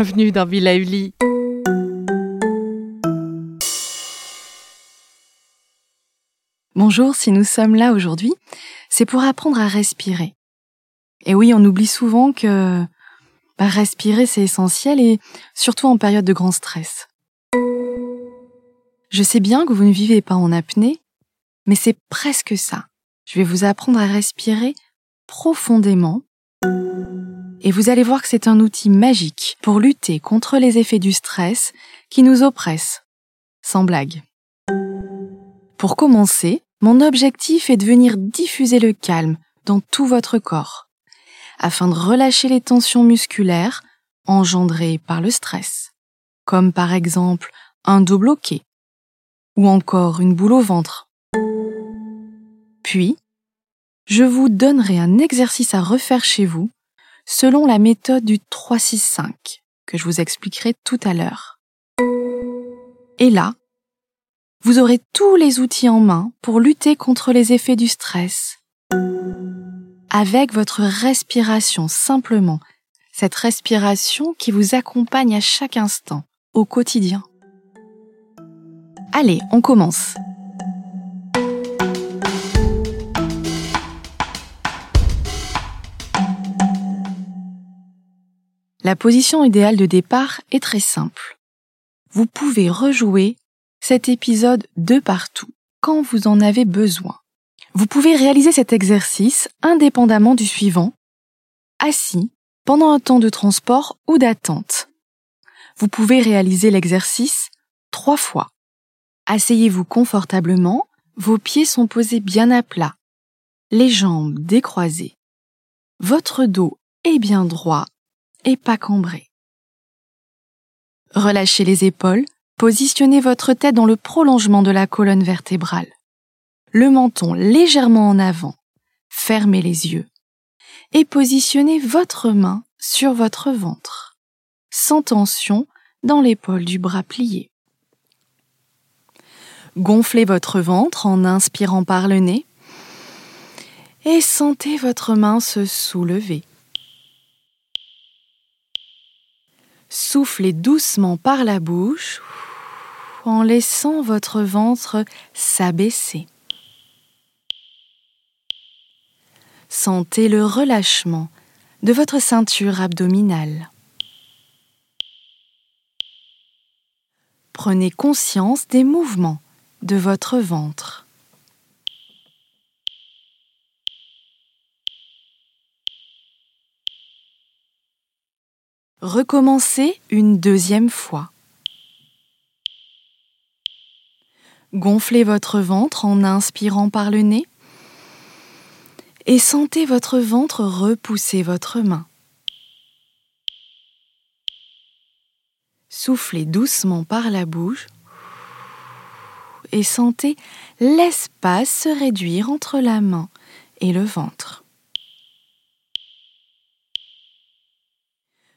Bienvenue dans Villa Uli. Bonjour, si nous sommes là aujourd'hui, c'est pour apprendre à respirer. Et oui, on oublie souvent que bah, respirer c'est essentiel et surtout en période de grand stress. Je sais bien que vous ne vivez pas en apnée, mais c'est presque ça. Je vais vous apprendre à respirer profondément et vous allez voir que c'est un outil magique pour lutter contre les effets du stress qui nous oppressent. Sans blague. Pour commencer, mon objectif est de venir diffuser le calme dans tout votre corps, afin de relâcher les tensions musculaires engendrées par le stress, comme par exemple un dos bloqué, ou encore une boule au ventre. Puis, je vous donnerai un exercice à refaire chez vous selon la méthode du 365 que je vous expliquerai tout à l'heure. Et là, vous aurez tous les outils en main pour lutter contre les effets du stress. Avec votre respiration simplement, cette respiration qui vous accompagne à chaque instant, au quotidien. Allez, on commence. La position idéale de départ est très simple. Vous pouvez rejouer cet épisode de partout quand vous en avez besoin. Vous pouvez réaliser cet exercice indépendamment du suivant, assis, pendant un temps de transport ou d'attente. Vous pouvez réaliser l'exercice trois fois. Asseyez-vous confortablement, vos pieds sont posés bien à plat, les jambes décroisées. Votre dos est bien droit et pas cambré. Relâchez les épaules, positionnez votre tête dans le prolongement de la colonne vertébrale. Le menton légèrement en avant, fermez les yeux et positionnez votre main sur votre ventre, sans tension dans l'épaule du bras plié. Gonflez votre ventre en inspirant par le nez et sentez votre main se soulever. Soufflez doucement par la bouche en laissant votre ventre s'abaisser. Sentez le relâchement de votre ceinture abdominale. Prenez conscience des mouvements de votre ventre. Recommencez une deuxième fois. Gonflez votre ventre en inspirant par le nez et sentez votre ventre repousser votre main. Soufflez doucement par la bouche et sentez l'espace se réduire entre la main et le ventre.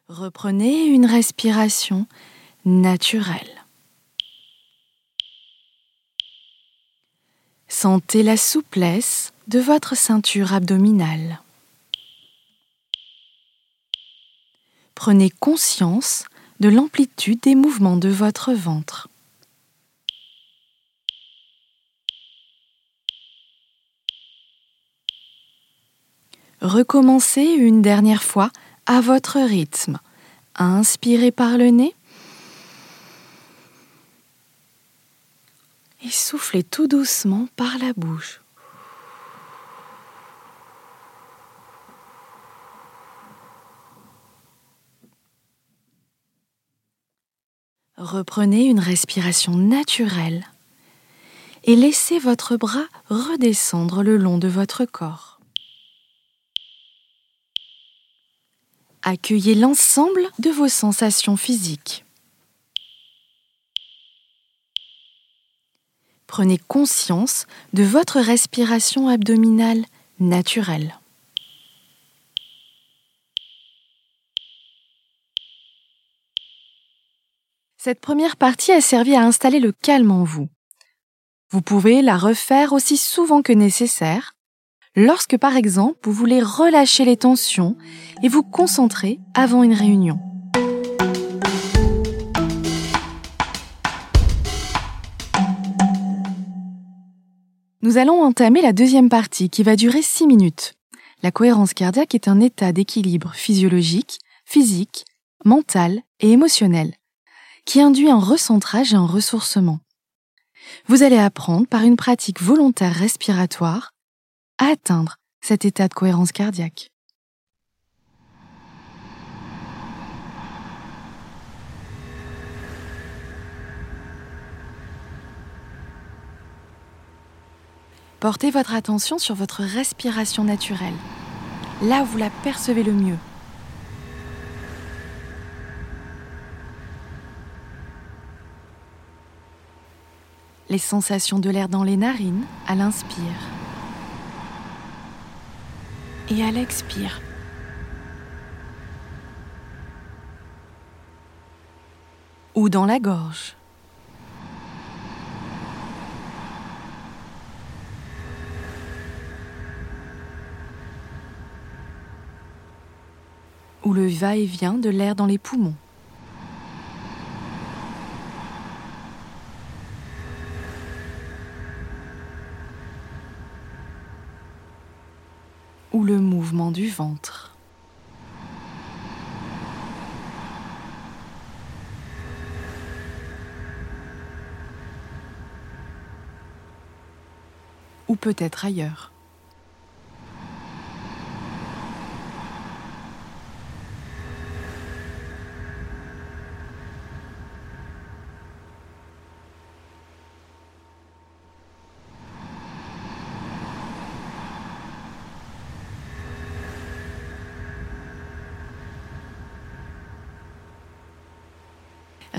Reprenez une respiration naturelle. Sentez la souplesse de votre ceinture abdominale. Prenez conscience de l'amplitude des mouvements de votre ventre. Recommencez une dernière fois à votre rythme. Inspirez par le nez. Et soufflez tout doucement par la bouche. Reprenez une respiration naturelle et laissez votre bras redescendre le long de votre corps. Accueillez l'ensemble de vos sensations physiques. Prenez conscience de votre respiration abdominale naturelle. Cette première partie a servi à installer le calme en vous. Vous pouvez la refaire aussi souvent que nécessaire lorsque par exemple vous voulez relâcher les tensions et vous concentrer avant une réunion. Nous allons entamer la deuxième partie qui va durer 6 minutes. La cohérence cardiaque est un état d'équilibre physiologique, physique, mental et émotionnel qui induit un recentrage et un ressourcement. Vous allez apprendre par une pratique volontaire respiratoire atteindre cet état de cohérence cardiaque. Portez votre attention sur votre respiration naturelle, là où vous la percevez le mieux. Les sensations de l'air dans les narines à l'inspire et à l'expire. Ou dans la gorge. Ou le va-et-vient de l'air dans les poumons. ou le du ventre. Ou peut-être ailleurs.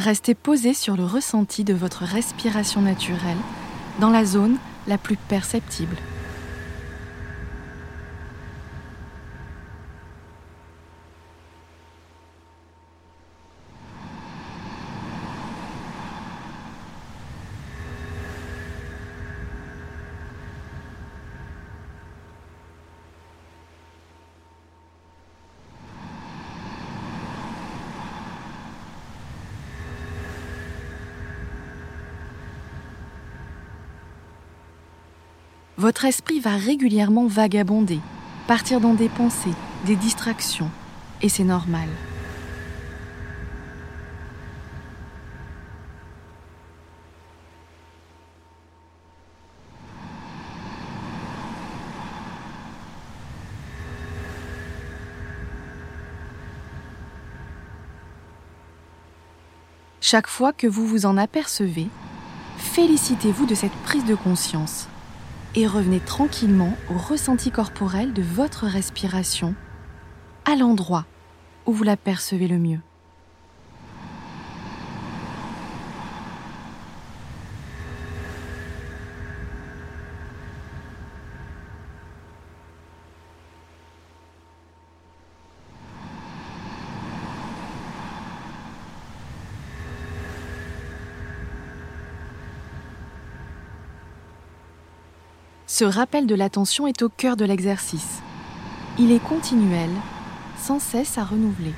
Restez posé sur le ressenti de votre respiration naturelle dans la zone la plus perceptible. Votre esprit va régulièrement vagabonder, partir dans des pensées, des distractions, et c'est normal. Chaque fois que vous vous en apercevez, félicitez-vous de cette prise de conscience et revenez tranquillement au ressenti corporel de votre respiration à l'endroit où vous la percevez le mieux. Ce rappel de l'attention est au cœur de l'exercice. Il est continuel, sans cesse à renouveler.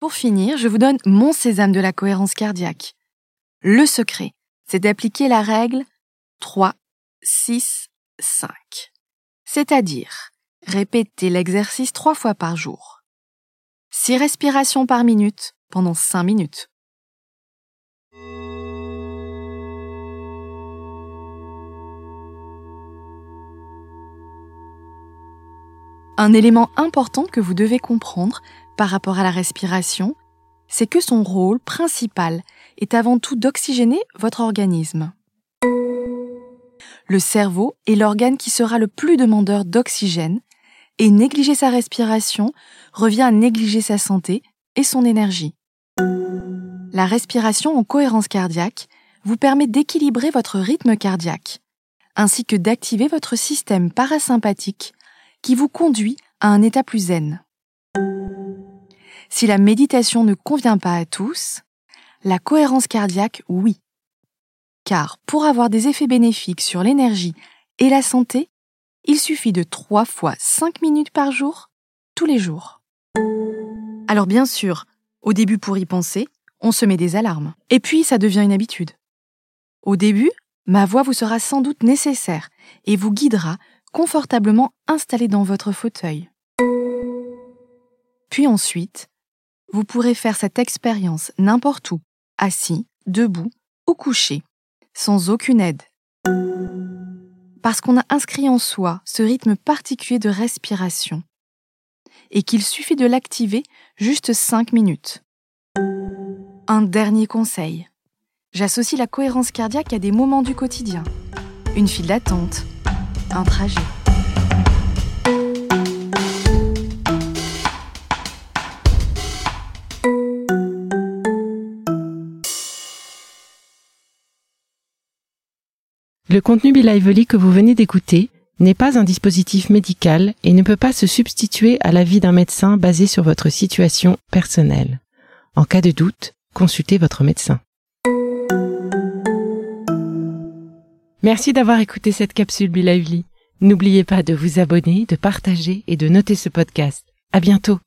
Pour finir, je vous donne mon sésame de la cohérence cardiaque. Le secret, c'est d'appliquer la règle 3, 6, 5. C'est-à-dire, répéter l'exercice trois fois par jour. 6 respirations par minute pendant 5 minutes. Un élément important que vous devez comprendre par rapport à la respiration, c'est que son rôle principal est avant tout d'oxygéner votre organisme. Le cerveau est l'organe qui sera le plus demandeur d'oxygène et négliger sa respiration revient à négliger sa santé et son énergie. La respiration en cohérence cardiaque vous permet d'équilibrer votre rythme cardiaque, ainsi que d'activer votre système parasympathique qui vous conduit à un état plus zen. Si la méditation ne convient pas à tous, la cohérence cardiaque, oui. Car pour avoir des effets bénéfiques sur l'énergie et la santé, il suffit de 3 fois 5 minutes par jour, tous les jours. Alors bien sûr, au début pour y penser, on se met des alarmes. Et puis ça devient une habitude. Au début, ma voix vous sera sans doute nécessaire et vous guidera confortablement installé dans votre fauteuil. Puis ensuite, vous pourrez faire cette expérience n'importe où, assis, debout ou couché, sans aucune aide. Parce qu'on a inscrit en soi ce rythme particulier de respiration et qu'il suffit de l'activer juste 5 minutes. Un dernier conseil. J'associe la cohérence cardiaque à des moments du quotidien. Une file d'attente, un trajet. Le contenu Be que vous venez d'écouter n'est pas un dispositif médical et ne peut pas se substituer à l'avis d'un médecin basé sur votre situation personnelle. En cas de doute, consultez votre médecin. Merci d'avoir écouté cette capsule Be N'oubliez pas de vous abonner, de partager et de noter ce podcast. À bientôt!